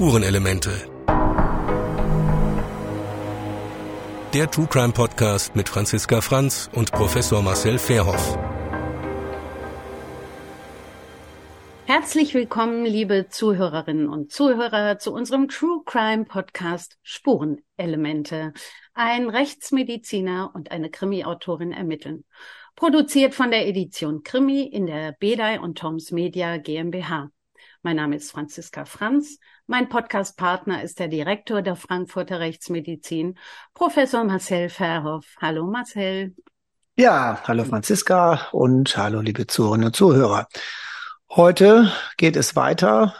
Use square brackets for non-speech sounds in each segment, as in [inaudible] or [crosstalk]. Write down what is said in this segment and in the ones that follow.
Spurenelemente. Der True Crime Podcast mit Franziska Franz und Professor Marcel Fairhoff. Herzlich willkommen, liebe Zuhörerinnen und Zuhörer, zu unserem True Crime Podcast Spurenelemente. Ein Rechtsmediziner und eine Krimi-Autorin ermitteln. Produziert von der Edition Krimi in der Bedei und Toms Media GmbH. Mein Name ist Franziska Franz. Mein Podcastpartner ist der Direktor der Frankfurter Rechtsmedizin, Professor Marcel Verhoff. Hallo Marcel. Ja, hallo Franziska und hallo liebe Zuhörerinnen und Zuhörer. Heute geht es weiter,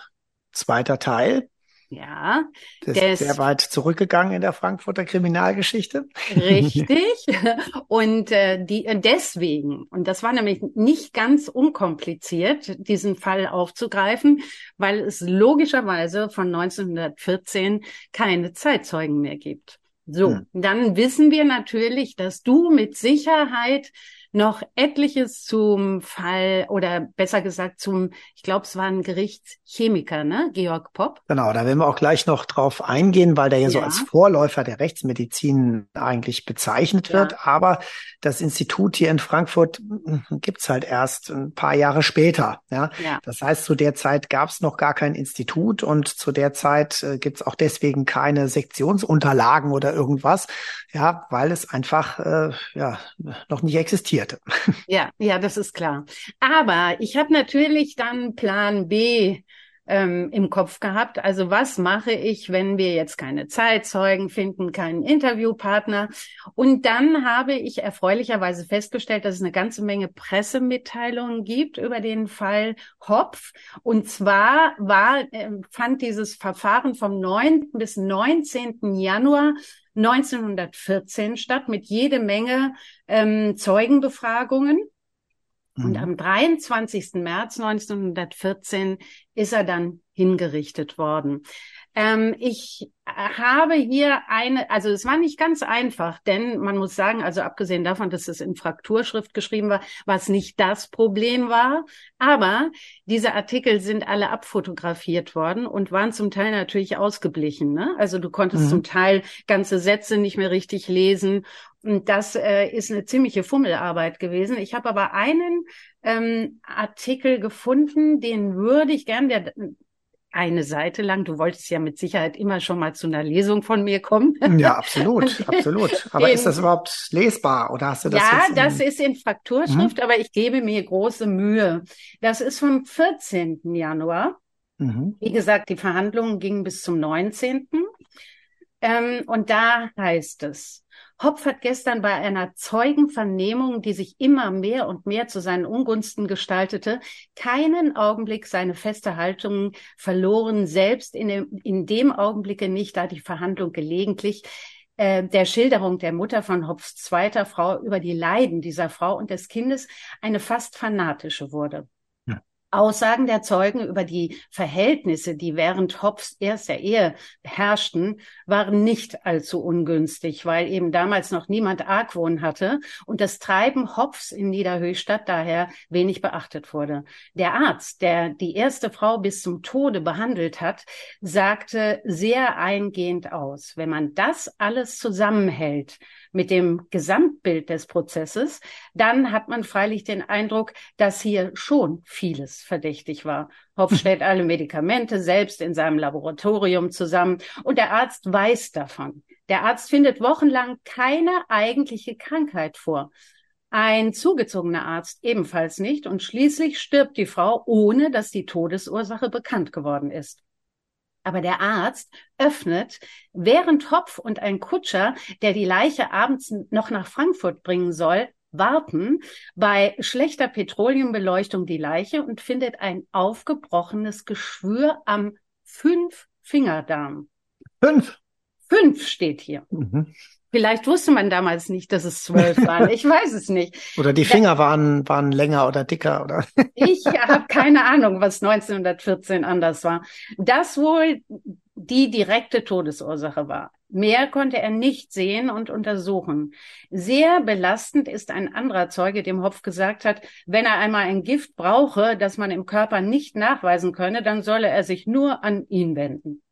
zweiter Teil ja. Das ist sehr weit zurückgegangen in der Frankfurter Kriminalgeschichte. Richtig. [laughs] Und äh, die äh, deswegen, und das war nämlich nicht ganz unkompliziert, diesen Fall aufzugreifen, weil es logischerweise von 1914 keine Zeitzeugen mehr gibt. So, hm. dann wissen wir natürlich, dass du mit Sicherheit noch etliches zum Fall oder besser gesagt zum, ich glaube, es war ein Gerichtschemiker, ne? Georg Popp. Genau, da werden wir auch gleich noch drauf eingehen, weil der ja, ja. so als Vorläufer der Rechtsmedizin eigentlich bezeichnet ja. wird. Aber das Institut hier in Frankfurt gibt's halt erst ein paar Jahre später. Ja? ja. Das heißt, zu der Zeit gab's noch gar kein Institut und zu der Zeit äh, gibt's auch deswegen keine Sektionsunterlagen oder irgendwas, ja, weil es einfach äh, ja noch nicht existiert passierte. [laughs] Ja, ja, das ist klar. Aber ich habe natürlich dann Plan B ähm, im Kopf gehabt. Also was mache ich, wenn wir jetzt keine Zeitzeugen finden, keinen Interviewpartner? Und dann habe ich erfreulicherweise festgestellt, dass es eine ganze Menge Pressemitteilungen gibt über den Fall Hopf. Und zwar war, äh, fand dieses Verfahren vom 9. bis 19. Januar 1914 statt mit jede Menge ähm, Zeugenbefragungen. Und mhm. am 23. März 1914 ist er dann hingerichtet worden. Ähm, ich habe hier eine, also es war nicht ganz einfach, denn man muss sagen, also abgesehen davon, dass es in Frakturschrift geschrieben war, was nicht das Problem war, aber diese Artikel sind alle abfotografiert worden und waren zum Teil natürlich ausgeblichen. Ne? Also du konntest mhm. zum Teil ganze Sätze nicht mehr richtig lesen und das äh, ist eine ziemliche Fummelarbeit gewesen. Ich habe aber einen ähm, Artikel gefunden, den würde ich gern, der eine Seite lang. Du wolltest ja mit Sicherheit immer schon mal zu einer Lesung von mir kommen. Ja, absolut, [laughs] absolut. Aber den, ist das überhaupt lesbar oder hast du das? Ja, das ist in Frakturschrift, mhm. aber ich gebe mir große Mühe. Das ist vom 14. Januar. Mhm. Wie gesagt, die Verhandlungen gingen bis zum 19. Ähm, und da heißt es, Hopf hat gestern bei einer Zeugenvernehmung, die sich immer mehr und mehr zu seinen Ungunsten gestaltete, keinen Augenblick seine feste Haltung verloren, selbst in dem, in dem Augenblicke nicht, da die Verhandlung gelegentlich äh, der Schilderung der Mutter von Hopfs zweiter Frau über die Leiden dieser Frau und des Kindes eine fast fanatische wurde. Aussagen der Zeugen über die Verhältnisse, die während Hobbs erster Ehe herrschten, waren nicht allzu ungünstig, weil eben damals noch niemand Argwohn hatte und das Treiben Hobbs in Niederhöchstadt daher wenig beachtet wurde. Der Arzt, der die erste Frau bis zum Tode behandelt hat, sagte sehr eingehend aus, wenn man das alles zusammenhält, mit dem Gesamtbild des Prozesses, dann hat man freilich den Eindruck, dass hier schon vieles verdächtig war. Hopf [laughs] stellt alle Medikamente selbst in seinem Laboratorium zusammen und der Arzt weiß davon. Der Arzt findet wochenlang keine eigentliche Krankheit vor. Ein zugezogener Arzt ebenfalls nicht und schließlich stirbt die Frau, ohne dass die Todesursache bekannt geworden ist. Aber der Arzt öffnet, während Hopf und ein Kutscher, der die Leiche abends noch nach Frankfurt bringen soll, warten bei schlechter Petroleumbeleuchtung die Leiche und findet ein aufgebrochenes Geschwür am Fünf-Fingerdarm. Fünf? Fünf steht hier. Mhm. Vielleicht wusste man damals nicht, dass es zwölf waren. Ich weiß es nicht. [laughs] Oder die Finger waren, waren länger oder dicker, oder? [laughs] ich habe keine Ahnung, was 1914 anders war. Das wohl die direkte Todesursache war. Mehr konnte er nicht sehen und untersuchen. Sehr belastend ist ein anderer Zeuge, dem Hopf gesagt hat, wenn er einmal ein Gift brauche, das man im Körper nicht nachweisen könne, dann solle er sich nur an ihn wenden.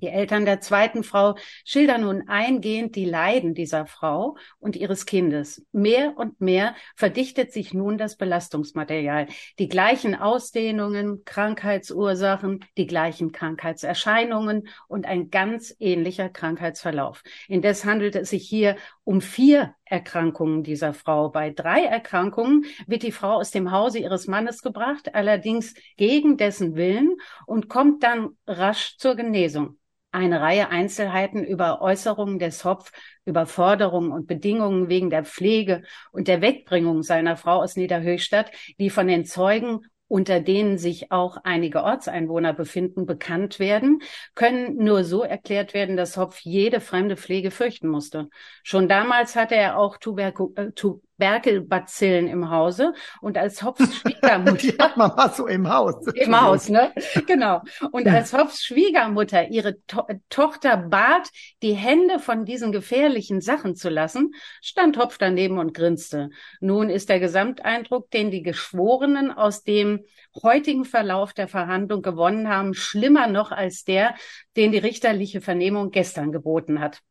Die Eltern der zweiten Frau schildern nun eingehend die Leiden dieser Frau und ihres Kindes. Mehr und mehr verdichtet sich nun das Belastungsmaterial. Die gleichen Ausdehnungen, Krankheitsursachen, die gleichen Krankheitserscheinungen und ein ganz ähnlicher Krankheitsverlauf. Indes handelt es sich hier um vier Erkrankungen dieser Frau. Bei drei Erkrankungen wird die Frau aus dem Hause ihres Mannes gebracht, allerdings gegen dessen Willen und kommt dann rasch zur Genesung. Eine Reihe Einzelheiten über Äußerungen des Hopf, über Forderungen und Bedingungen wegen der Pflege und der Wegbringung seiner Frau aus Niederhöchstadt, die von den Zeugen unter denen sich auch einige Ortseinwohner befinden, bekannt werden, können nur so erklärt werden, dass Hopf jede fremde Pflege fürchten musste. Schon damals hatte er auch Tuberku äh, Tuberkelbazillen im Hause und als Hopfs Schwiegermutter. [laughs] Die hat man mal so im Haus. [laughs] Im Haus, ne? Genau. Und als Schwiegermutter ihre to Tochter bat, die Hände von diesen gefährlichen Sachen zu lassen, stand Hopf daneben und grinste. Nun ist der Gesamteindruck, den die Geschworenen aus dem heutigen Verlauf der Verhandlung gewonnen haben, schlimmer noch als der, den die richterliche Vernehmung gestern geboten hat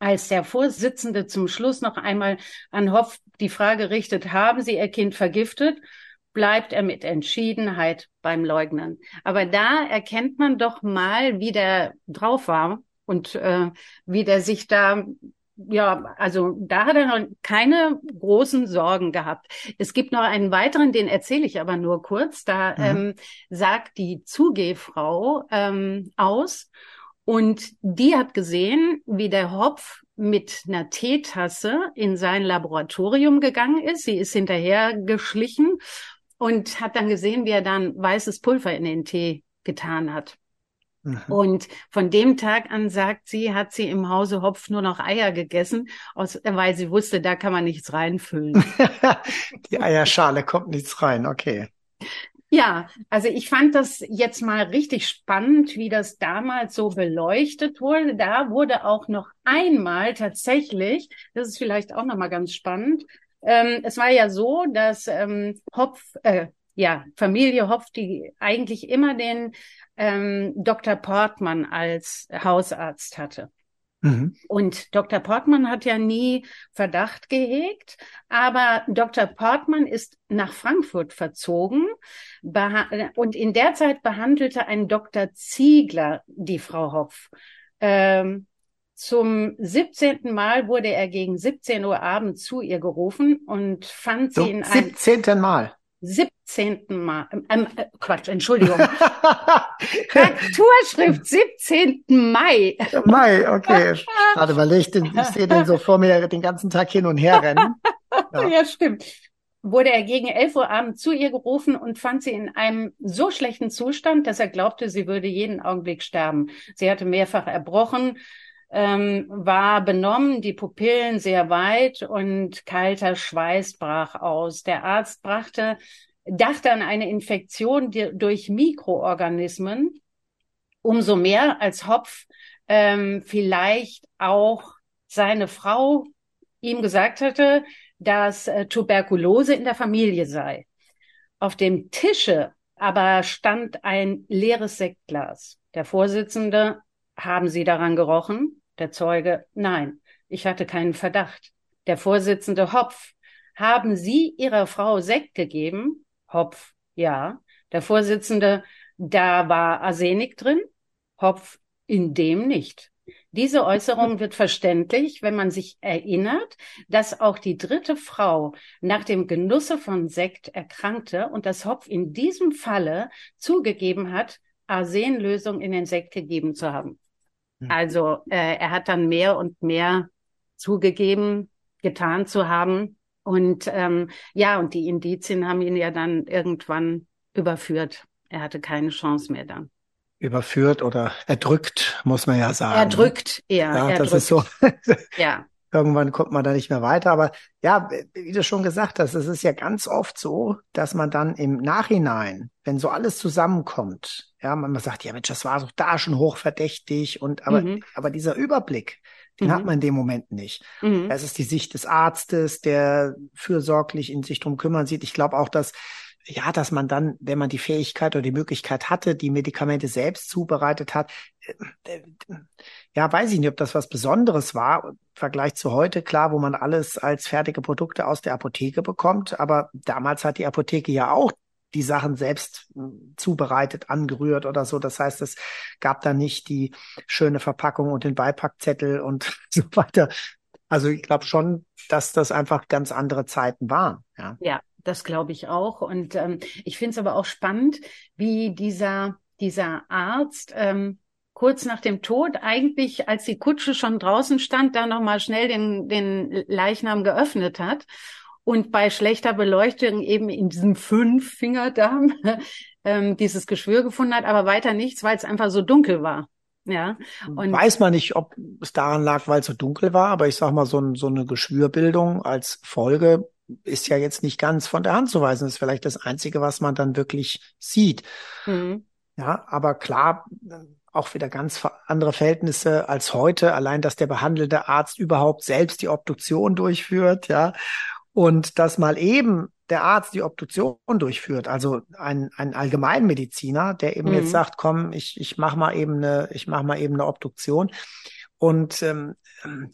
als der Vorsitzende zum Schluss noch einmal an Hoff die Frage richtet, haben Sie Ihr Kind vergiftet? bleibt er mit Entschiedenheit beim Leugnen. Aber da erkennt man doch mal, wie der drauf war und äh, wie der sich da ja, also da hat er noch keine großen Sorgen gehabt. Es gibt noch einen weiteren, den erzähle ich aber nur kurz. Da mhm. ähm, sagt die Zugehfrau ähm, aus und die hat gesehen, wie der Hopf mit einer Teetasse in sein Laboratorium gegangen ist. Sie ist hinterher geschlichen und hat dann gesehen, wie er dann weißes Pulver in den Tee getan hat. Mhm. Und von dem Tag an, sagt sie, hat sie im Hause Hopf nur noch Eier gegessen, aus, weil sie wusste, da kann man nichts reinfüllen. [laughs] Die Eierschale kommt nichts rein, okay. Ja, also ich fand das jetzt mal richtig spannend, wie das damals so beleuchtet wurde. Da wurde auch noch einmal tatsächlich, das ist vielleicht auch noch mal ganz spannend. Ähm, es war ja so, dass ähm, Hopf, äh, ja, Familie Hopf, die eigentlich immer den ähm, Dr. Portmann als Hausarzt hatte. Mhm. Und Dr. Portmann hat ja nie Verdacht gehegt, aber Dr. Portmann ist nach Frankfurt verzogen und in der Zeit behandelte ein Dr. Ziegler die Frau Hopf. Ähm, zum 17. Mal wurde er gegen 17 Uhr abends zu ihr gerufen und fand sie so, in einem 17. Mal. 17. Mal, ähm, äh, Quatsch, Entschuldigung. [laughs] Frakturschrift 17. Mai. Mai, okay. [laughs] Gerade weil ich, den, ich sehe den so vor mir den ganzen Tag hin und her rennen. [laughs] Ja. ja, stimmt. Wurde er gegen 11 Uhr abends zu ihr gerufen und fand sie in einem so schlechten Zustand, dass er glaubte, sie würde jeden Augenblick sterben. Sie hatte mehrfach erbrochen, ähm, war benommen, die Pupillen sehr weit und kalter Schweiß brach aus. Der Arzt brachte, dachte an eine Infektion durch Mikroorganismen, umso mehr als Hopf ähm, vielleicht auch seine Frau ihm gesagt hatte, dass äh, Tuberkulose in der Familie sei. Auf dem Tische aber stand ein leeres Sektglas. Der Vorsitzende, haben Sie daran gerochen? Der Zeuge, nein, ich hatte keinen Verdacht. Der Vorsitzende Hopf, haben Sie Ihrer Frau Sekt gegeben? Hopf, ja. Der Vorsitzende, da war Arsenik drin? Hopf, in dem nicht. Diese Äußerung wird verständlich, wenn man sich erinnert, dass auch die dritte Frau nach dem Genusse von Sekt erkrankte und das Hopf in diesem Falle zugegeben hat, Arsenlösung in den Sekt gegeben zu haben. Mhm. Also äh, er hat dann mehr und mehr zugegeben, getan zu haben. Und ähm, ja, und die Indizien haben ihn ja dann irgendwann überführt. Er hatte keine Chance mehr dann. Überführt oder erdrückt, muss man ja sagen. Erdrückt, eher. Ja, erdrückt. das ist so. [laughs] ja. Irgendwann kommt man da nicht mehr weiter. Aber ja, wie du schon gesagt hast, es ist ja ganz oft so, dass man dann im Nachhinein, wenn so alles zusammenkommt, ja, man sagt, ja Mensch, das war doch da schon hochverdächtig und aber, mhm. aber dieser Überblick, den mhm. hat man in dem Moment nicht. Mhm. Das ist die Sicht des Arztes, der fürsorglich in sich drum kümmern sieht. Ich glaube auch, dass ja, dass man dann, wenn man die Fähigkeit oder die Möglichkeit hatte, die Medikamente selbst zubereitet hat, äh, ja, weiß ich nicht, ob das was Besonderes war im Vergleich zu heute, klar, wo man alles als fertige Produkte aus der Apotheke bekommt. Aber damals hat die Apotheke ja auch die Sachen selbst hm, zubereitet, angerührt oder so. Das heißt, es gab da nicht die schöne Verpackung und den Beipackzettel und [laughs] so weiter. Also ich glaube schon, dass das einfach ganz andere Zeiten waren. Ja, ja das glaube ich auch. Und ähm, ich finde es aber auch spannend, wie dieser, dieser Arzt ähm, kurz nach dem Tod, eigentlich als die Kutsche schon draußen stand, da nochmal schnell den, den Leichnam geöffnet hat und bei schlechter Beleuchtung eben in diesem Fünf-Fingerdarm [laughs] ähm, dieses Geschwür gefunden hat, aber weiter nichts, weil es einfach so dunkel war. Ja. Und Weiß man nicht, ob es daran lag, weil es so dunkel war, aber ich sag mal, so, so eine Geschwürbildung als Folge ist ja jetzt nicht ganz von der Hand zu weisen. Das ist vielleicht das Einzige, was man dann wirklich sieht. Mhm. Ja, aber klar, auch wieder ganz andere Verhältnisse als heute. Allein, dass der behandelnde Arzt überhaupt selbst die Obduktion durchführt, ja. Und dass mal eben der Arzt die Obduktion durchführt, also ein, ein Allgemeinmediziner, der eben mhm. jetzt sagt, komm, ich, ich mach mal eben eine, ich mach mal eben eine Obduktion. Und ähm,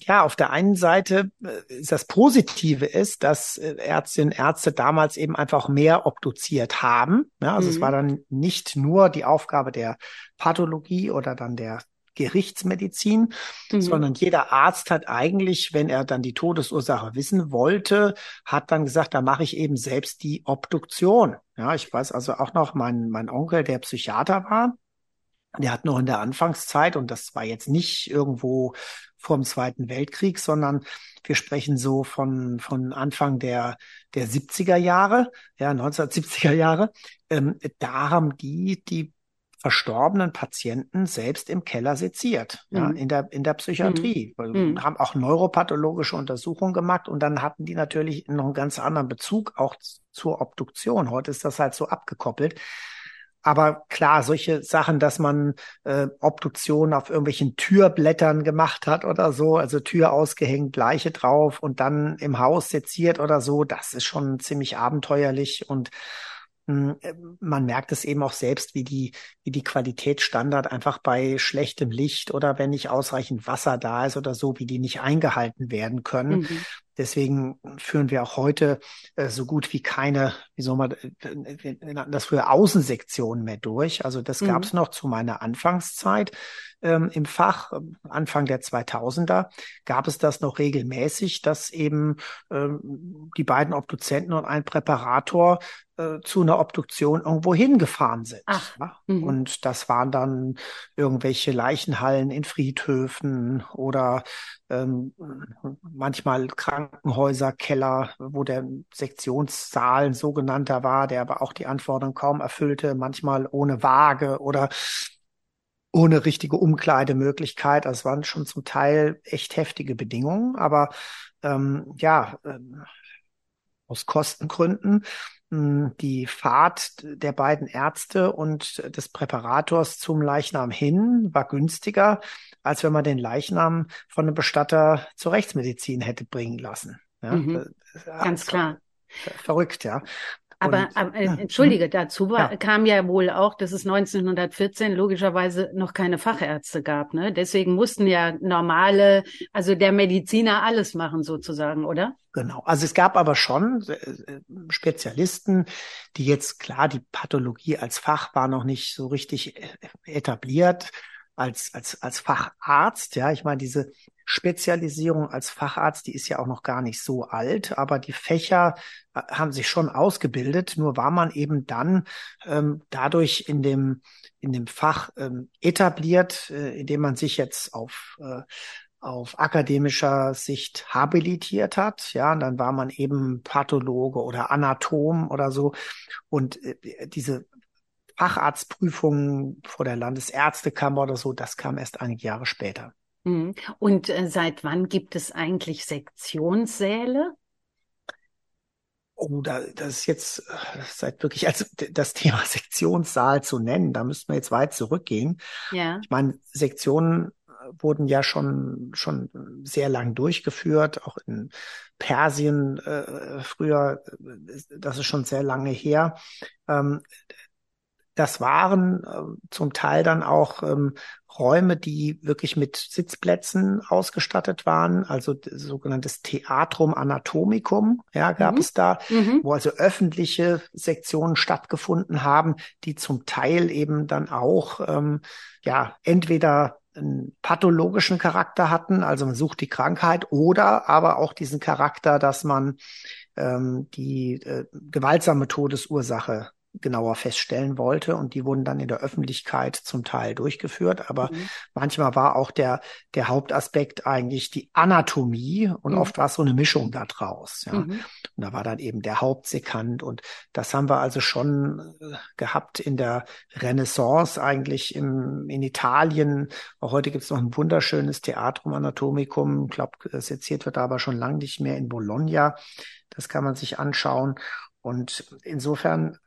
ja, auf der einen Seite äh, ist das Positive ist, dass äh, Ärztinnen und Ärzte damals eben einfach mehr obduziert haben. Ja, also mhm. es war dann nicht nur die Aufgabe der Pathologie oder dann der Gerichtsmedizin, mhm. sondern jeder Arzt hat eigentlich, wenn er dann die Todesursache wissen wollte, hat dann gesagt, da mache ich eben selbst die Obduktion. Ja, ich weiß also auch noch, mein, mein Onkel, der Psychiater war, der hat noch in der Anfangszeit, und das war jetzt nicht irgendwo vor dem Zweiten Weltkrieg, sondern wir sprechen so von, von Anfang der, der 70er Jahre, ja, 1970er Jahre, ähm, da haben die die verstorbenen Patienten selbst im Keller seziert, mhm. ja, in der, in der Psychiatrie. Mhm. mhm. Haben auch neuropathologische Untersuchungen gemacht und dann hatten die natürlich noch einen ganz anderen Bezug auch zur Obduktion. Heute ist das halt so abgekoppelt. Aber klar, solche Sachen, dass man äh, Obduktionen auf irgendwelchen Türblättern gemacht hat oder so, also Tür ausgehängt, Leiche drauf und dann im Haus seziert oder so, das ist schon ziemlich abenteuerlich und man merkt es eben auch selbst, wie die, wie die Qualitätsstandard einfach bei schlechtem Licht oder wenn nicht ausreichend Wasser da ist oder so, wie die nicht eingehalten werden können. Mhm. Deswegen führen wir auch heute äh, so gut wie keine, wie soll man, äh, wir nannten das früher Außensektionen mehr durch. Also das mhm. gab es noch zu meiner Anfangszeit ähm, im Fach, Anfang der 2000er, gab es das noch regelmäßig, dass eben ähm, die beiden Obduzenten und ein Präparator äh, zu einer Obduktion irgendwo hingefahren sind. Ach. Ja? Mhm. Und das waren dann irgendwelche Leichenhallen in Friedhöfen oder ähm, manchmal Krankenhäuser, Keller, wo der Sektionssaal ein sogenannter war, der aber auch die Anforderungen kaum erfüllte, manchmal ohne Waage oder ohne richtige Umkleidemöglichkeit. Das waren schon zum Teil echt heftige Bedingungen, aber ähm, ja, ähm, aus Kostengründen hm, die Fahrt der beiden Ärzte und des Präparators zum Leichnam hin war günstiger, als wenn man den Leichnam von einem Bestatter zur Rechtsmedizin hätte bringen lassen. Ja, mhm. Ganz klar. Verrückt, ja. Aber, aber äh, entschuldige, dazu war, ja. kam ja wohl auch, dass es 1914 logischerweise noch keine Fachärzte gab. Ne? Deswegen mussten ja normale, also der Mediziner alles machen sozusagen, oder? Genau. Also es gab aber schon äh, Spezialisten, die jetzt klar, die Pathologie als Fach war noch nicht so richtig äh, etabliert als, als, als Facharzt. Ja, ich meine, diese Spezialisierung als Facharzt, die ist ja auch noch gar nicht so alt, aber die Fächer äh, haben sich schon ausgebildet. Nur war man eben dann ähm, dadurch in dem, in dem Fach ähm, etabliert, äh, indem man sich jetzt auf, äh, auf akademischer Sicht habilitiert hat. Ja, und dann war man eben Pathologe oder Anatom oder so. Und äh, diese Facharztprüfungen vor der Landesärztekammer oder so, das kam erst einige Jahre später. Mhm. Und äh, seit wann gibt es eigentlich Sektionssäle? Oh, da, das ist jetzt äh, seit wirklich, also das Thema [laughs] Sektionssaal zu nennen, da müssten wir jetzt weit zurückgehen. Ja. Ich meine, Sektionen wurden ja schon, schon sehr lang durchgeführt, auch in Persien äh, früher, das ist schon sehr lange her. Ähm, das waren äh, zum Teil dann auch ähm, Räume, die wirklich mit Sitzplätzen ausgestattet waren, also sogenanntes Theatrum Anatomicum, ja, gab mhm. es da, mhm. wo also öffentliche Sektionen stattgefunden haben, die zum Teil eben dann auch, ähm, ja, entweder einen pathologischen Charakter hatten, also man sucht die Krankheit, oder aber auch diesen Charakter, dass man ähm, die äh, gewaltsame Todesursache genauer feststellen wollte. Und die wurden dann in der Öffentlichkeit zum Teil durchgeführt. Aber mhm. manchmal war auch der, der Hauptaspekt eigentlich die Anatomie und mhm. oft war es so eine Mischung da draus. Ja. Mhm. Und da war dann eben der Hauptsekant. Und das haben wir also schon äh, gehabt in der Renaissance eigentlich im, in Italien. Auch heute gibt es noch ein wunderschönes Theatrum Anatomicum. Ich glaube, seziert wird aber schon lange nicht mehr in Bologna. Das kann man sich anschauen. Und insofern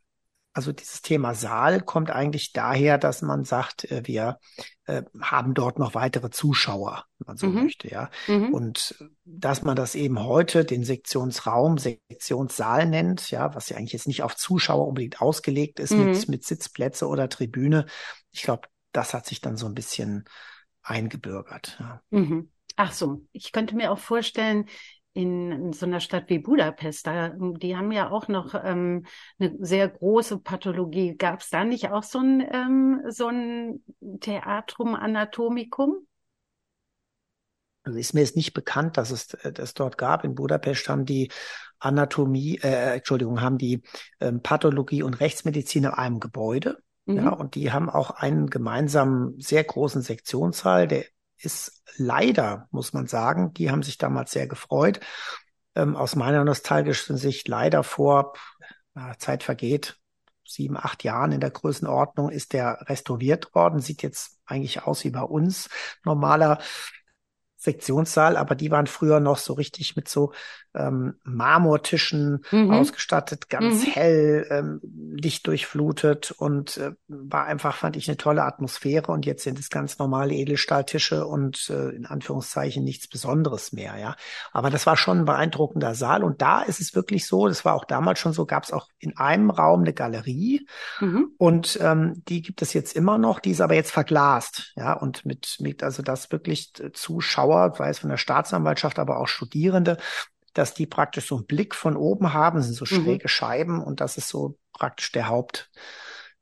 also dieses Thema Saal kommt eigentlich daher, dass man sagt, äh, wir äh, haben dort noch weitere Zuschauer, wenn man so mhm. möchte, ja. Mhm. Und dass man das eben heute den Sektionsraum, Sektionssaal nennt, ja, was ja eigentlich jetzt nicht auf Zuschauer unbedingt ausgelegt ist mhm. mit, mit Sitzplätze oder Tribüne. Ich glaube, das hat sich dann so ein bisschen eingebürgert. Ja. Mhm. Ach so, ich könnte mir auch vorstellen, in, so einer Stadt wie Budapest, da, die haben ja auch noch ähm, eine sehr große Pathologie. Gab es da nicht auch so ein, ähm, so ein Theatrum Anatomicum? Also ist mir jetzt nicht bekannt, dass es äh, das dort gab. In Budapest haben die Anatomie, äh, Entschuldigung, haben die ähm, Pathologie und Rechtsmedizin in einem Gebäude. Mhm. Ja, und die haben auch einen gemeinsamen sehr großen Sektionssaal, der ist leider, muss man sagen, die haben sich damals sehr gefreut. Ähm, aus meiner nostalgischen Sicht leider vor, na, Zeit vergeht, sieben, acht Jahren in der Größenordnung ist der restauriert worden. Sieht jetzt eigentlich aus wie bei uns. Normaler Sektionssaal, aber die waren früher noch so richtig mit so ähm, Marmortischen mhm. ausgestattet, ganz mhm. hell, ähm, lichtdurchflutet und äh, war einfach, fand ich, eine tolle Atmosphäre. Und jetzt sind es ganz normale Edelstahltische und äh, in Anführungszeichen nichts Besonderes mehr, ja. Aber das war schon ein beeindruckender Saal. Und da ist es wirklich so, das war auch damals schon so, gab es auch in einem Raum eine Galerie mhm. und ähm, die gibt es jetzt immer noch, die ist aber jetzt verglast, ja, und mit, mit also das wirklich Zuschauer, sei es von der Staatsanwaltschaft, aber auch Studierende, dass die praktisch so einen Blick von oben haben, sind so mhm. schräge mhm. Scheiben und das ist so praktisch der Haupt,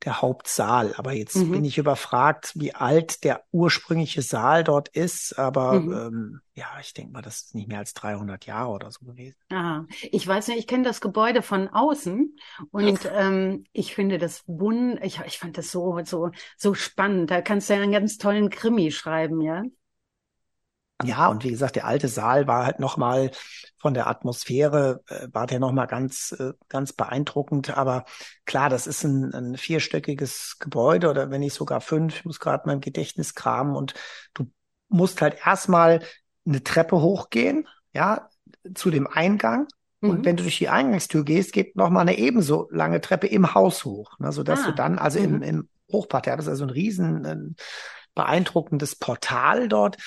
der Hauptsaal. Aber jetzt mhm. bin ich überfragt, wie alt der ursprüngliche Saal dort ist. Aber mhm. ähm, ja, ich denke mal, das ist nicht mehr als 300 Jahre oder so gewesen. Ah, ich weiß nicht, ich kenne das Gebäude von außen und [laughs] ähm, ich finde das wund, ich, ich fand das so so so spannend. Da kannst du ja einen ganz tollen Krimi schreiben, ja. Ja, und wie gesagt, der alte Saal war halt nochmal von der Atmosphäre, äh, war der nochmal ganz, äh, ganz beeindruckend. Aber klar, das ist ein, ein vierstöckiges Gebäude oder wenn nicht sogar fünf, ich muss gerade mein Gedächtnis kramen und du musst halt erstmal eine Treppe hochgehen, ja, zu dem Eingang. Mhm. Und wenn du durch die Eingangstür gehst, geht nochmal eine ebenso lange Treppe im Haus hoch, ne, sodass ah. du dann, also mhm. im, im Hochparterre, das ist also ein riesen, ein, beeindruckendes Portal dort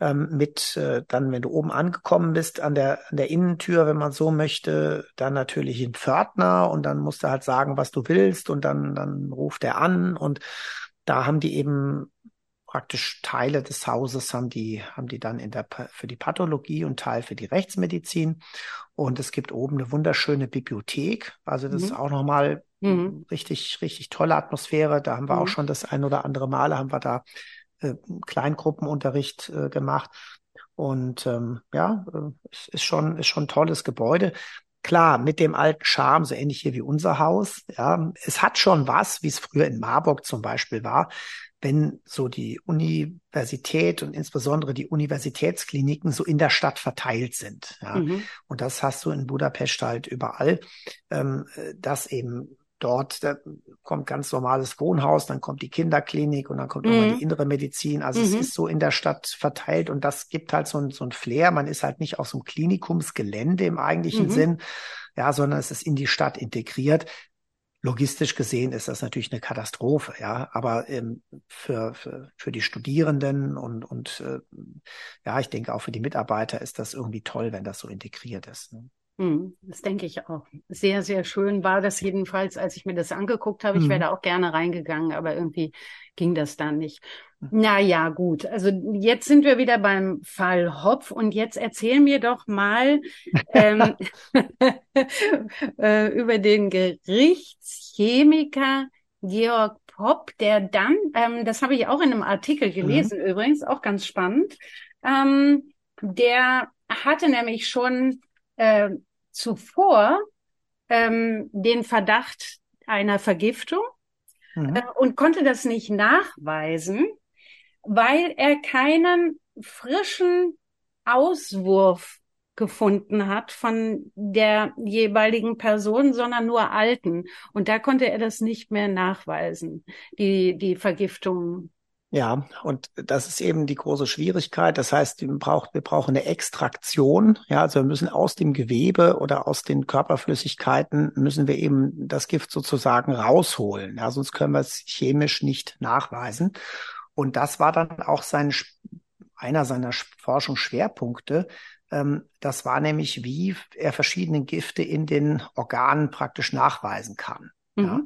ähm, mit äh, dann, wenn du oben angekommen bist an der an der Innentür, wenn man so möchte, dann natürlich ein Pförtner und dann musst du halt sagen, was du willst und dann dann ruft er an und da haben die eben praktisch Teile des Hauses haben die, haben die dann in der, für die Pathologie und Teil für die Rechtsmedizin. Und es gibt oben eine wunderschöne Bibliothek. Also das mhm. ist auch nochmal mhm. richtig, richtig tolle Atmosphäre. Da haben wir mhm. auch schon das ein oder andere Male haben wir da äh, Kleingruppenunterricht äh, gemacht. Und ähm, ja, äh, ist schon, ist schon ein tolles Gebäude. Klar, mit dem alten Charme, so ähnlich hier wie unser Haus. Ja, es hat schon was, wie es früher in Marburg zum Beispiel war, wenn so die Universität und insbesondere die Universitätskliniken so in der Stadt verteilt sind. Ja. Mhm. Und das hast du in Budapest halt überall, ähm, dass eben dort da kommt ganz normales Wohnhaus, dann kommt die Kinderklinik und dann kommt mhm. nochmal die innere Medizin. Also mhm. es ist so in der Stadt verteilt und das gibt halt so ein, so ein Flair. Man ist halt nicht auf so einem Klinikumsgelände im eigentlichen mhm. Sinn, ja, sondern es ist in die Stadt integriert. logistisch gesehen ist das natürlich eine Katastrophe, ja. Aber ähm, für, für, für die Studierenden und, und äh, ja, ich denke auch für die Mitarbeiter ist das irgendwie toll, wenn das so integriert ist. Ne? Hm, das denke ich auch. Sehr, sehr schön war das jedenfalls, als ich mir das angeguckt habe. Ich mhm. wäre da auch gerne reingegangen, aber irgendwie ging das dann nicht. Mhm. Na ja, gut. Also jetzt sind wir wieder beim Fall Hopf und jetzt erzähl mir doch mal ähm, [laughs] äh, über den Gerichtschemiker Georg Popp, der dann, ähm, das habe ich auch in einem Artikel gelesen mhm. übrigens, auch ganz spannend, ähm, der hatte nämlich schon äh, zuvor ähm, den Verdacht einer Vergiftung mhm. äh, und konnte das nicht nachweisen, weil er keinen frischen Auswurf gefunden hat von der jeweiligen Person, sondern nur alten. Und da konnte er das nicht mehr nachweisen, die, die Vergiftung ja, und das ist eben die große Schwierigkeit. Das heißt, wir brauchen, wir brauchen eine Extraktion. Ja, also wir müssen aus dem Gewebe oder aus den Körperflüssigkeiten müssen wir eben das Gift sozusagen rausholen. Ja, sonst können wir es chemisch nicht nachweisen. Und das war dann auch sein, einer seiner Forschungsschwerpunkte. Ähm, das war nämlich, wie er verschiedene Gifte in den Organen praktisch nachweisen kann. Mhm. Ja.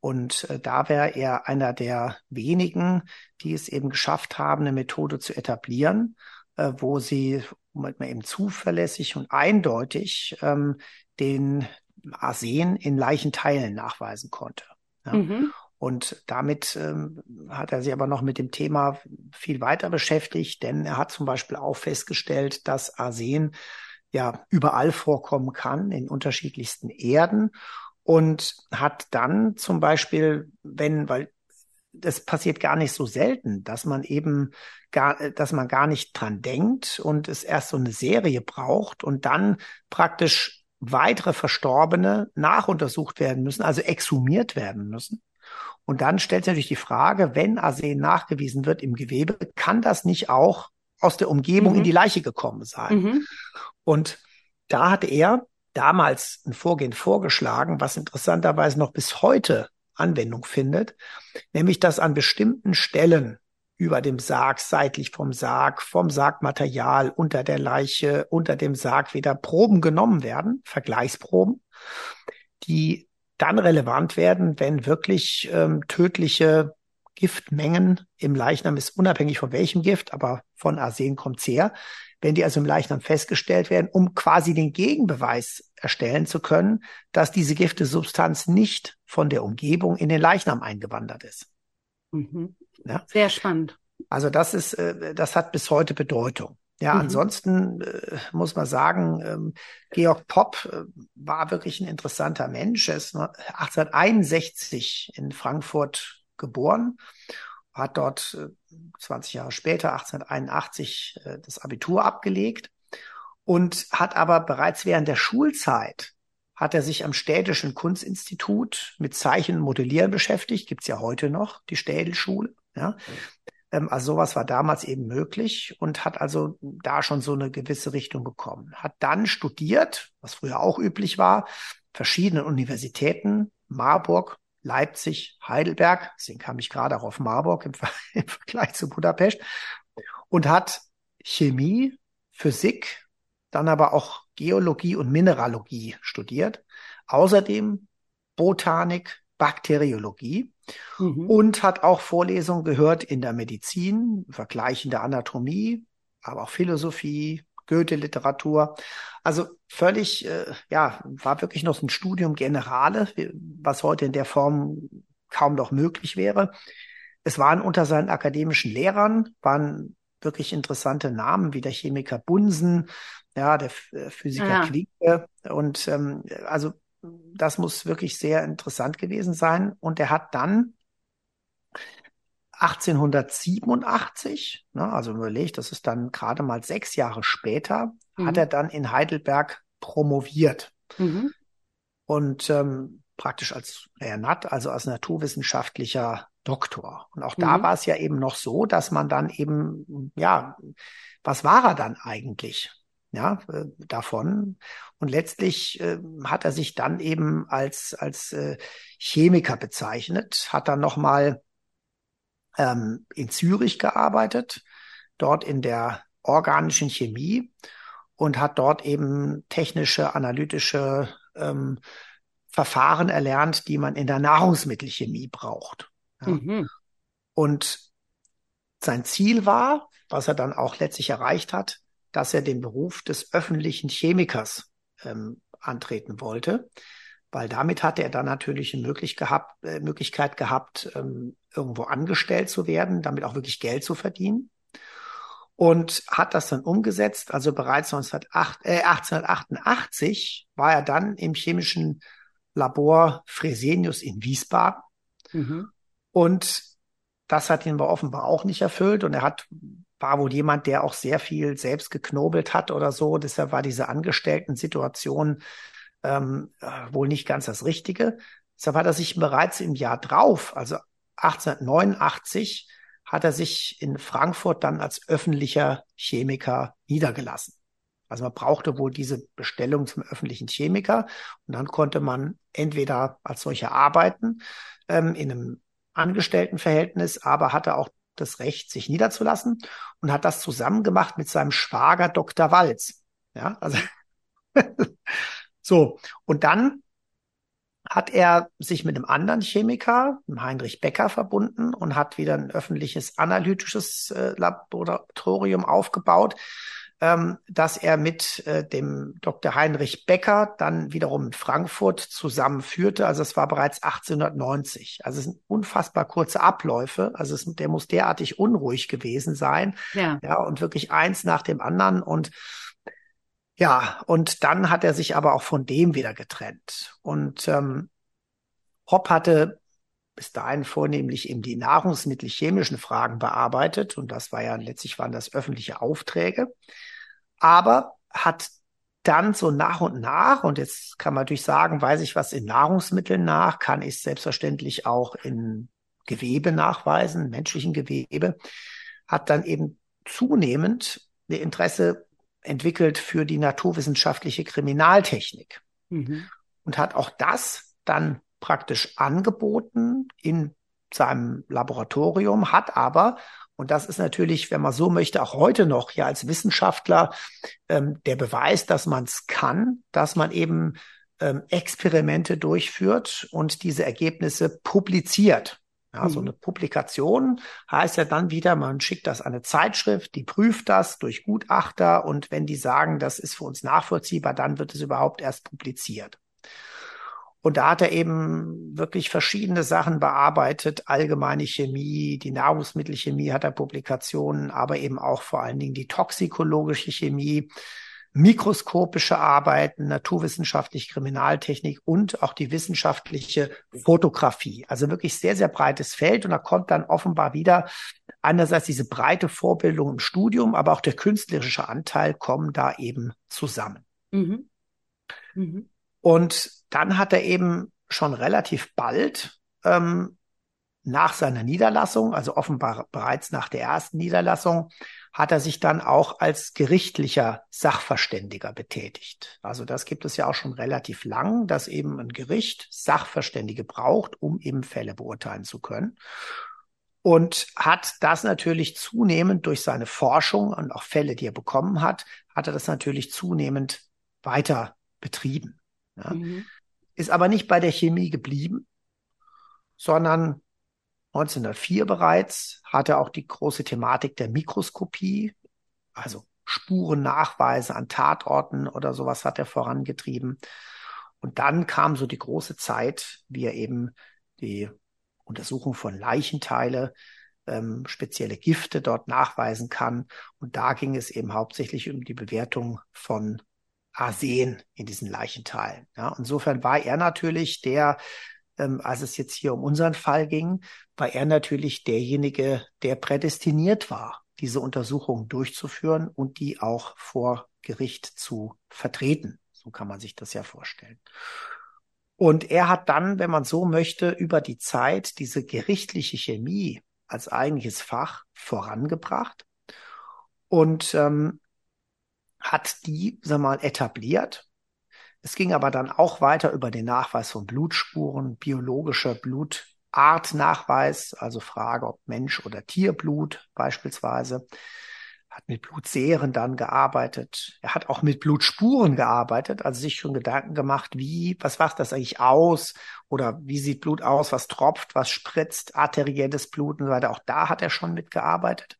Und äh, da wäre er einer der wenigen, die es eben geschafft haben, eine Methode zu etablieren, äh, wo sie man eben zuverlässig und eindeutig ähm, den Arsen in Leichenteilen nachweisen konnte. Ja. Mhm. Und damit ähm, hat er sich aber noch mit dem Thema viel weiter beschäftigt, denn er hat zum Beispiel auch festgestellt, dass Arsen ja überall vorkommen kann, in unterschiedlichsten Erden und hat dann zum Beispiel, wenn, weil das passiert gar nicht so selten, dass man eben gar, dass man gar nicht dran denkt und es erst so eine Serie braucht und dann praktisch weitere Verstorbene nachuntersucht werden müssen, also exhumiert werden müssen. Und dann stellt sich natürlich die Frage, wenn Arsen nachgewiesen wird im Gewebe, kann das nicht auch aus der Umgebung mhm. in die Leiche gekommen sein? Mhm. Und da hat er damals ein Vorgehen vorgeschlagen, was interessanterweise noch bis heute Anwendung findet, nämlich dass an bestimmten Stellen über dem Sarg, seitlich vom Sarg, vom Sargmaterial, unter der Leiche, unter dem Sarg wieder Proben genommen werden, Vergleichsproben, die dann relevant werden, wenn wirklich ähm, tödliche Giftmengen im Leichnam ist, unabhängig von welchem Gift, aber von Arsen kommt's her, wenn die also im Leichnam festgestellt werden, um quasi den Gegenbeweis erstellen zu können, dass diese Giftesubstanz nicht von der Umgebung in den Leichnam eingewandert ist. Mhm. Ja? Sehr spannend. Also das ist, äh, das hat bis heute Bedeutung. Ja, mhm. ansonsten äh, muss man sagen, ähm, Georg Popp äh, war wirklich ein interessanter Mensch. Er ist 1861 in Frankfurt geboren hat dort 20 äh, Jahre später, 1881, äh, das Abitur abgelegt und hat aber bereits während der Schulzeit hat er sich am Städtischen Kunstinstitut mit Zeichen und Modellieren beschäftigt. Gibt's ja heute noch, die Städelschule. Ja. Ähm, also sowas war damals eben möglich und hat also da schon so eine gewisse Richtung bekommen. Hat dann studiert, was früher auch üblich war, verschiedene Universitäten, Marburg, Leipzig, Heidelberg, deswegen kam ich gerade auch auf Marburg im, [laughs] im Vergleich zu Budapest, und hat Chemie, Physik, dann aber auch Geologie und Mineralogie studiert. Außerdem Botanik, Bakteriologie mhm. und hat auch Vorlesungen gehört in der Medizin, vergleichende Anatomie, aber auch Philosophie, Goethe-Literatur. Also völlig, äh, ja, war wirklich noch ein Studium Generale, was heute in der Form kaum noch möglich wäre. Es waren unter seinen akademischen Lehrern, waren wirklich interessante Namen wie der Chemiker Bunsen, ja, der äh, Physiker ja. Quieke. Und ähm, also das muss wirklich sehr interessant gewesen sein. Und er hat dann 1887, ne, also überlegt, das ist dann gerade mal sechs Jahre später, mhm. hat er dann in Heidelberg promoviert. Mhm. Und ähm, praktisch als Renat, also als naturwissenschaftlicher Doktor. Und auch mhm. da war es ja eben noch so, dass man dann eben, ja, was war er dann eigentlich? ja, äh, davon. Und letztlich äh, hat er sich dann eben als, als äh, Chemiker bezeichnet, hat dann nochmal ähm, in Zürich gearbeitet, dort in der organischen Chemie und hat dort eben technische, analytische ähm, Verfahren erlernt, die man in der Nahrungsmittelchemie braucht. Ja. Mhm. Und sein Ziel war, was er dann auch letztlich erreicht hat, dass er den Beruf des öffentlichen Chemikers ähm, antreten wollte, weil damit hatte er dann natürlich eine äh, Möglichkeit gehabt, ähm, irgendwo angestellt zu werden, damit auch wirklich Geld zu verdienen. Und hat das dann umgesetzt. Also bereits 1908, äh, 1888 war er dann im chemischen Labor Fresenius in Wiesbaden. Mhm. Und das hat ihn aber offenbar auch nicht erfüllt. Und er hat war wohl jemand, der auch sehr viel selbst geknobelt hat oder so. Deshalb war diese Angestellten-Situation ähm, äh, wohl nicht ganz das Richtige. Deshalb hat er sich bereits im Jahr drauf, also 1889, hat er sich in Frankfurt dann als öffentlicher Chemiker niedergelassen. Also man brauchte wohl diese Bestellung zum öffentlichen Chemiker und dann konnte man entweder als solcher arbeiten ähm, in einem Angestelltenverhältnis, aber hatte auch das Recht, sich niederzulassen und hat das zusammen gemacht mit seinem Schwager Dr. Walz. Ja, also [laughs] so. Und dann hat er sich mit einem anderen Chemiker, dem Heinrich Becker, verbunden und hat wieder ein öffentliches analytisches äh, Laboratorium aufgebaut, ähm, dass er mit äh, dem Dr. Heinrich Becker dann wiederum in Frankfurt zusammenführte. Also es war bereits 1890. Also es sind unfassbar kurze Abläufe. Also es, der muss derartig unruhig gewesen sein. Ja. ja. Und wirklich eins nach dem anderen. Und ja, und dann hat er sich aber auch von dem wieder getrennt. Und ähm, Hopp hatte bis dahin vornehmlich eben die nahrungsmittelchemischen Fragen bearbeitet. Und das war ja letztlich waren das öffentliche Aufträge aber hat dann so nach und nach, und jetzt kann man natürlich sagen, weiß ich was in Nahrungsmitteln nach, kann ich selbstverständlich auch in Gewebe nachweisen, menschlichen Gewebe, hat dann eben zunehmend ein Interesse entwickelt für die naturwissenschaftliche Kriminaltechnik mhm. und hat auch das dann praktisch angeboten in seinem Laboratorium, hat aber und das ist natürlich, wenn man so möchte, auch heute noch ja als Wissenschaftler ähm, der Beweis, dass man es kann, dass man eben ähm, Experimente durchführt und diese Ergebnisse publiziert. Ja, mhm. So eine Publikation heißt ja dann wieder, man schickt das an eine Zeitschrift, die prüft das durch Gutachter und wenn die sagen, das ist für uns nachvollziehbar, dann wird es überhaupt erst publiziert. Und da hat er eben wirklich verschiedene Sachen bearbeitet, allgemeine Chemie, die Nahrungsmittelchemie hat er Publikationen, aber eben auch vor allen Dingen die toxikologische Chemie, mikroskopische Arbeiten, naturwissenschaftliche Kriminaltechnik und auch die wissenschaftliche Fotografie. Also wirklich sehr, sehr breites Feld. Und da kommt dann offenbar wieder einerseits diese breite Vorbildung im Studium, aber auch der künstlerische Anteil kommen da eben zusammen. Mhm. Mhm. Und dann hat er eben schon relativ bald ähm, nach seiner Niederlassung, also offenbar bereits nach der ersten Niederlassung, hat er sich dann auch als gerichtlicher Sachverständiger betätigt. Also das gibt es ja auch schon relativ lang, dass eben ein Gericht Sachverständige braucht, um eben Fälle beurteilen zu können. Und hat das natürlich zunehmend durch seine Forschung und auch Fälle, die er bekommen hat, hat er das natürlich zunehmend weiter betrieben. Ja. Mhm. Ist aber nicht bei der Chemie geblieben, sondern 1904 bereits hatte auch die große Thematik der Mikroskopie, also Spurennachweise an Tatorten oder sowas hat er vorangetrieben. Und dann kam so die große Zeit, wie er eben die Untersuchung von Leichenteile, ähm, spezielle Gifte dort nachweisen kann. Und da ging es eben hauptsächlich um die Bewertung von Arsen in diesen Leichenteilen. Ja, insofern war er natürlich der, ähm, als es jetzt hier um unseren Fall ging, war er natürlich derjenige, der prädestiniert war, diese Untersuchungen durchzuführen und die auch vor Gericht zu vertreten. So kann man sich das ja vorstellen. Und er hat dann, wenn man so möchte, über die Zeit diese gerichtliche Chemie als eigentliches Fach vorangebracht und ähm, hat die, sag mal, etabliert. Es ging aber dann auch weiter über den Nachweis von Blutspuren, biologischer Blutartnachweis, also Frage, ob Mensch oder Tierblut beispielsweise hat mit Blutseeren dann gearbeitet. Er hat auch mit Blutspuren gearbeitet, also sich schon Gedanken gemacht, wie, was macht das eigentlich aus? Oder wie sieht Blut aus? Was tropft? Was spritzt? Arterielles Blut und so weiter. Auch da hat er schon mitgearbeitet.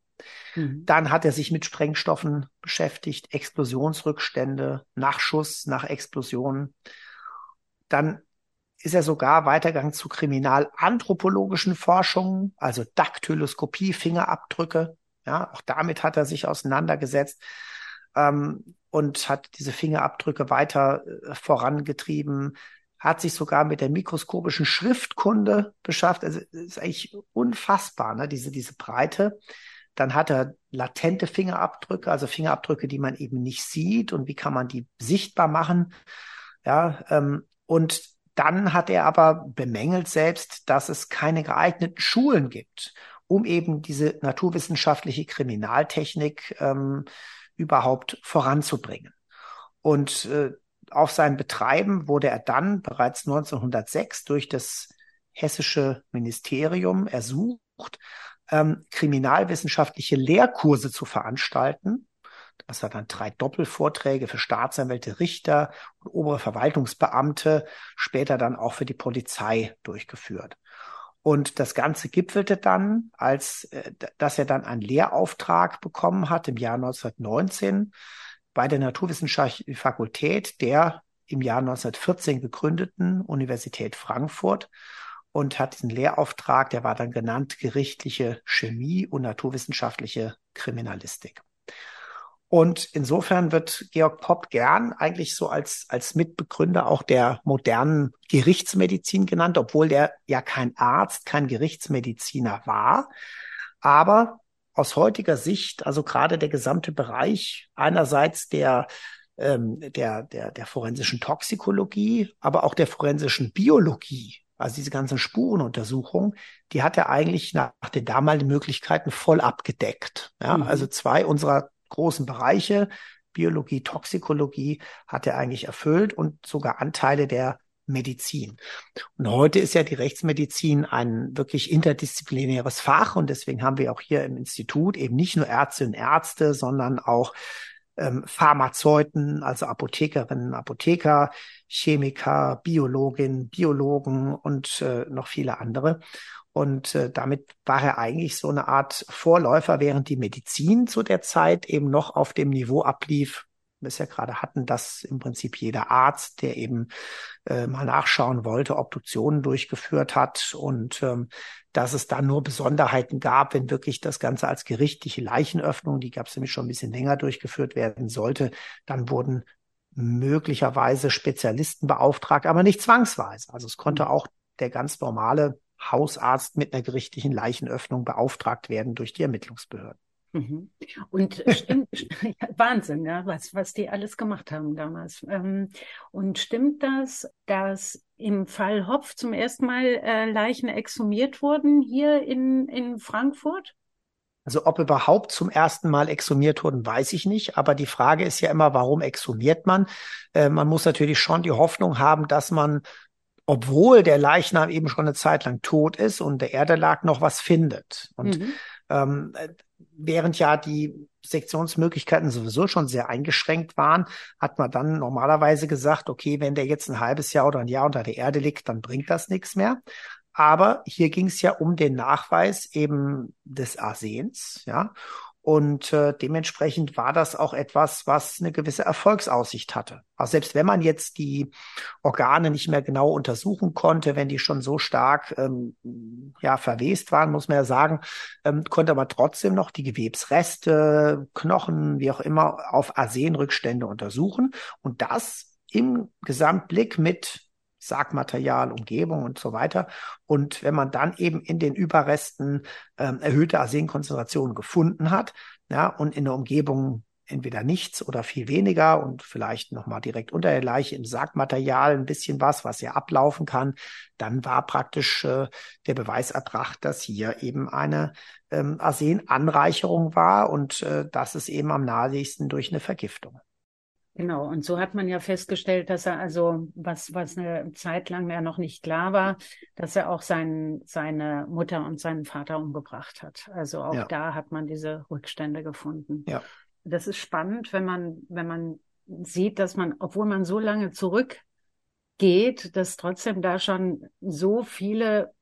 Mhm. Dann hat er sich mit Sprengstoffen beschäftigt, Explosionsrückstände, Nachschuss nach Explosionen. Dann ist er sogar weitergegangen zu kriminalanthropologischen Forschungen, also Daktyloskopie, Fingerabdrücke. Ja, auch damit hat er sich auseinandergesetzt ähm, und hat diese Fingerabdrücke weiter äh, vorangetrieben, hat sich sogar mit der mikroskopischen Schriftkunde beschafft. Also ist eigentlich unfassbar, ne? diese, diese Breite. Dann hat er latente Fingerabdrücke, also Fingerabdrücke, die man eben nicht sieht und wie kann man die sichtbar machen. Ja, ähm, und dann hat er aber bemängelt selbst, dass es keine geeigneten Schulen gibt um eben diese naturwissenschaftliche Kriminaltechnik ähm, überhaupt voranzubringen. Und äh, auf sein Betreiben wurde er dann bereits 1906 durch das hessische Ministerium ersucht, ähm, kriminalwissenschaftliche Lehrkurse zu veranstalten. Das war dann drei Doppelvorträge für Staatsanwälte, Richter und obere Verwaltungsbeamte, später dann auch für die Polizei durchgeführt. Und das Ganze gipfelte dann, als äh, dass er dann einen Lehrauftrag bekommen hat im Jahr 1919 bei der Naturwissenschaftlichen Fakultät der im Jahr 1914 gegründeten Universität Frankfurt und hat diesen Lehrauftrag, der war dann genannt gerichtliche Chemie und naturwissenschaftliche Kriminalistik. Und insofern wird Georg Popp gern eigentlich so als, als Mitbegründer auch der modernen Gerichtsmedizin genannt, obwohl der ja kein Arzt, kein Gerichtsmediziner war. Aber aus heutiger Sicht, also gerade der gesamte Bereich einerseits der ähm, der, der, der forensischen Toxikologie, aber auch der forensischen Biologie, also diese ganzen Spurenuntersuchungen, die hat er eigentlich nach den damaligen Möglichkeiten voll abgedeckt. Ja, mhm. Also zwei unserer großen Bereiche, Biologie, Toxikologie, hat er eigentlich erfüllt und sogar Anteile der Medizin. Und heute ist ja die Rechtsmedizin ein wirklich interdisziplinäres Fach und deswegen haben wir auch hier im Institut eben nicht nur Ärztinnen und Ärzte, sondern auch ähm, Pharmazeuten, also Apothekerinnen, Apotheker, Chemiker, Biologin, Biologen und äh, noch viele andere. Und äh, damit war er eigentlich so eine Art Vorläufer, während die Medizin zu der Zeit eben noch auf dem Niveau ablief, wir es ja gerade hatten, dass im Prinzip jeder Arzt, der eben äh, mal nachschauen wollte, Obduktionen durchgeführt hat und ähm, dass es da nur Besonderheiten gab, wenn wirklich das Ganze als gerichtliche Leichenöffnung, die gab es nämlich schon ein bisschen länger durchgeführt werden sollte, dann wurden möglicherweise Spezialisten beauftragt, aber nicht zwangsweise. Also es konnte mhm. auch der ganz normale Hausarzt mit einer gerichtlichen Leichenöffnung beauftragt werden durch die Ermittlungsbehörden. Mhm. Und stimmt, [laughs] Wahnsinn, ja, was, was die alles gemacht haben damals. Ähm, und stimmt das, dass im Fall Hopf zum ersten Mal äh, Leichen exhumiert wurden hier in, in Frankfurt? Also ob überhaupt zum ersten Mal exhumiert wurden, weiß ich nicht. Aber die Frage ist ja immer, warum exhumiert man? Äh, man muss natürlich schon die Hoffnung haben, dass man obwohl der Leichnam eben schon eine Zeit lang tot ist und der Erde lag, noch was findet. Und mhm. Ähm, während ja die Sektionsmöglichkeiten sowieso schon sehr eingeschränkt waren, hat man dann normalerweise gesagt, okay, wenn der jetzt ein halbes Jahr oder ein Jahr unter der Erde liegt, dann bringt das nichts mehr. Aber hier ging es ja um den Nachweis eben des Arsens, ja. Und äh, dementsprechend war das auch etwas, was eine gewisse Erfolgsaussicht hatte. Also selbst wenn man jetzt die Organe nicht mehr genau untersuchen konnte, wenn die schon so stark ähm, ja verwest waren, muss man ja sagen, ähm, konnte man trotzdem noch die Gewebsreste, Knochen, wie auch immer, auf Arsenrückstände untersuchen. Und das im Gesamtblick mit Sargmaterial, Umgebung und so weiter. Und wenn man dann eben in den Überresten ähm, erhöhte Arsenkonzentrationen gefunden hat, ja, und in der Umgebung entweder nichts oder viel weniger und vielleicht nochmal direkt unter der Leiche im Sargmaterial ein bisschen was, was ja ablaufen kann, dann war praktisch äh, der Beweis erbracht, dass hier eben eine ähm, Arsenanreicherung war und äh, das ist eben am naheliegendsten durch eine Vergiftung. Genau, und so hat man ja festgestellt, dass er also, was, was eine Zeit lang ja noch nicht klar war, dass er auch sein, seine Mutter und seinen Vater umgebracht hat. Also auch ja. da hat man diese Rückstände gefunden. Ja. Das ist spannend, wenn man, wenn man sieht, dass man, obwohl man so lange zurückgeht, dass trotzdem da schon so viele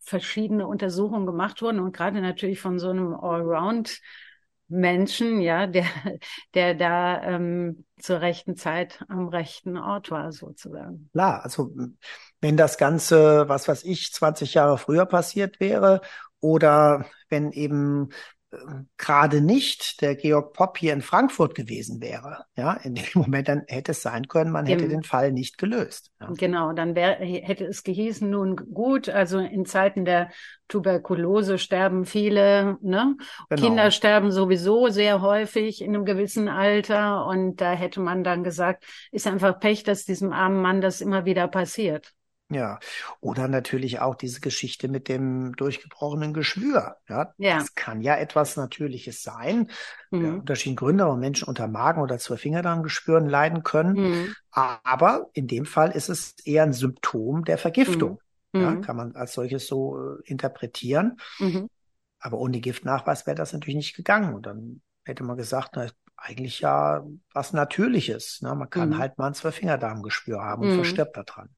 verschiedene Untersuchungen gemacht wurden und gerade natürlich von so einem Allround Menschen, ja, der, [laughs] der da ähm, zur rechten Zeit am rechten Ort war, sozusagen. Klar, also wenn das Ganze, was weiß ich, 20 Jahre früher passiert wäre oder wenn eben gerade nicht der Georg Popp hier in Frankfurt gewesen wäre, ja, in dem [laughs] Moment dann hätte es sein können, man hätte den Fall nicht gelöst. Ja. Genau, dann wär, hätte es gehießen, nun gut, also in Zeiten der Tuberkulose sterben viele, ne? Genau. Kinder sterben sowieso sehr häufig in einem gewissen Alter und da hätte man dann gesagt, ist einfach Pech, dass diesem armen Mann das immer wieder passiert. Ja, oder natürlich auch diese Geschichte mit dem durchgebrochenen Geschwür. Ja, ja. das kann ja etwas Natürliches sein. Mhm. Ja, unterschiedliche Gründe, warum Menschen unter Magen- oder Zwölffingerdarmgeschwüren leiden können. Mhm. Aber in dem Fall ist es eher ein Symptom der Vergiftung. Mhm. Ja, mhm. kann man als solches so äh, interpretieren. Mhm. Aber ohne Giftnachweis wäre das natürlich nicht gegangen. Und dann hätte man gesagt, na, eigentlich ja was Natürliches. Ne? Man kann mhm. halt mal ein Zwölffingerdarmgeschwür haben und verstirbt daran.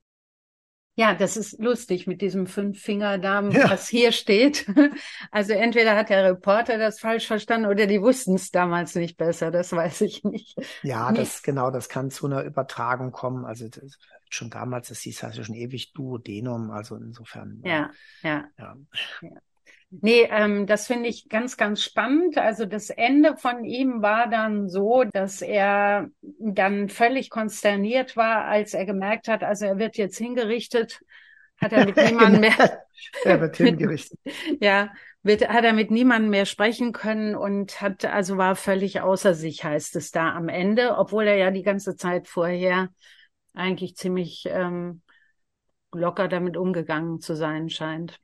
Ja, das ist lustig mit diesem Fünffingerdarm, ja. was hier steht. [laughs] Also entweder hat der Reporter das falsch verstanden oder die wussten es damals nicht besser, das weiß ich nicht. Ja, das genau, das kann zu einer Übertragung kommen. Also das, schon damals, das hieß also schon ewig Duodenum, also insofern. Ja, ja. ja. ja. Nee, ähm, das finde ich ganz, ganz spannend. Also das Ende von ihm war dann so, dass er dann völlig konsterniert war, als er gemerkt hat, also er wird jetzt hingerichtet, hat er mit [laughs] niemandem mehr. [laughs] er wird hingerichtet. [laughs] ja, wird, hat er mit niemandem mehr sprechen können und hat, also war völlig außer sich, heißt es da am Ende, obwohl er ja die ganze Zeit vorher eigentlich ziemlich ähm, locker damit umgegangen zu sein scheint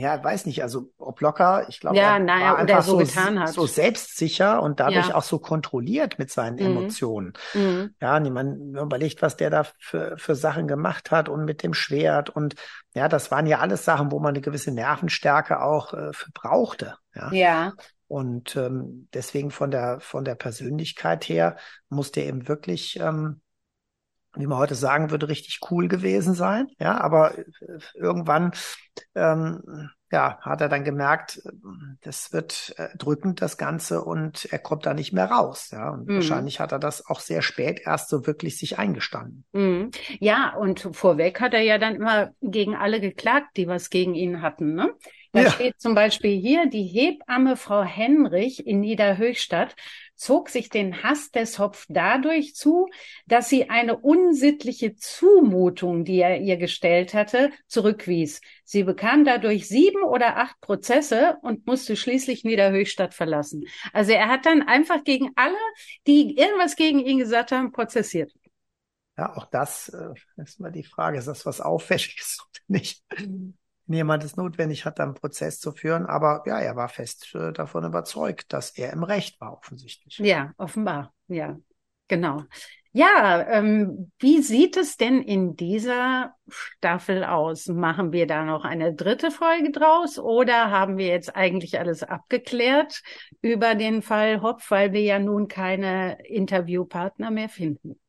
ja, weiß nicht, also ob locker, ich glaube, ja, er naja, war einfach so, so, so, selbstsicher und dadurch ja. auch so kontrolliert mit seinen mhm. Emotionen. Mhm. Ja, man überlegt, was der da für, für Sachen gemacht hat und mit dem Schwert und ja, das waren ja alles Sachen, wo man eine gewisse Nervenstärke auch äh, für brauchte. Ja. ja. Und ähm, deswegen von der von der Persönlichkeit her musste er eben wirklich ähm, wie man heute sagen würde, richtig cool gewesen sein. Ja, aber äh, irgendwann ähm, ja, hat er dann gemerkt, das wird äh, drückend, das Ganze, und er kommt da nicht mehr raus. Ja, und mhm. wahrscheinlich hat er das auch sehr spät erst so wirklich sich eingestanden. Mhm. Ja, und vorweg hat er ja dann immer gegen alle geklagt, die was gegen ihn hatten. Ne? Da ja. steht zum Beispiel hier, die Hebamme Frau Henrich in Niederhöchstadt zog sich den Hass des Hopf dadurch zu, dass sie eine unsittliche Zumutung, die er ihr gestellt hatte, zurückwies. Sie bekam dadurch sieben oder acht Prozesse und musste schließlich Niederhöchstadt verlassen. Also er hat dann einfach gegen alle, die irgendwas gegen ihn gesagt haben, prozessiert. Ja, auch das äh, ist mal die Frage, ist das was Auffälliges [laughs] oder nicht? Jemand es notwendig hat, einen Prozess zu führen. Aber ja, er war fest äh, davon überzeugt, dass er im Recht war, offensichtlich. Ja, offenbar. Ja, genau. Ja, ähm, wie sieht es denn in dieser Staffel aus? Machen wir da noch eine dritte Folge draus oder haben wir jetzt eigentlich alles abgeklärt über den Fall Hopf, weil wir ja nun keine Interviewpartner mehr finden?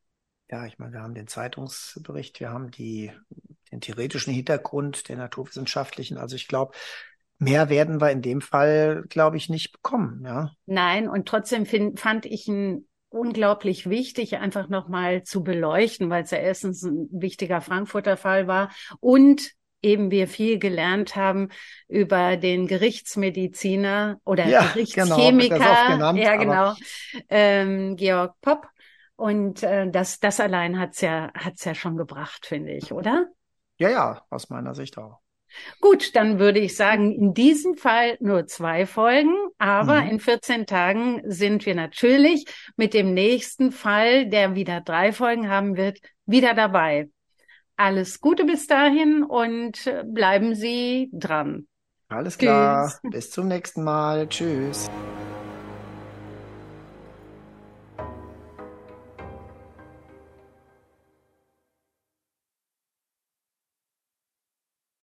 Ja, ich meine, wir haben den Zeitungsbericht, wir haben die den theoretischen Hintergrund, den naturwissenschaftlichen. Also ich glaube, mehr werden wir in dem Fall, glaube ich, nicht bekommen. Ja. Nein, und trotzdem find, fand ich ihn unglaublich wichtig, einfach nochmal zu beleuchten, weil es ja erstens ein wichtiger Frankfurter Fall war und eben wir viel gelernt haben über den Gerichtsmediziner oder ja, genau, Gerichtschemiker, genau, genannt, ja genau, ähm, Georg Popp. Und äh, das, das allein hat's ja, hat's ja schon gebracht, finde ich, oder? Ja, ja, aus meiner Sicht auch. Gut, dann würde ich sagen, in diesem Fall nur zwei Folgen, aber mhm. in 14 Tagen sind wir natürlich mit dem nächsten Fall, der wieder drei Folgen haben wird, wieder dabei. Alles Gute bis dahin und äh, bleiben Sie dran. Alles klar. Tschüss. Bis zum nächsten Mal. Tschüss.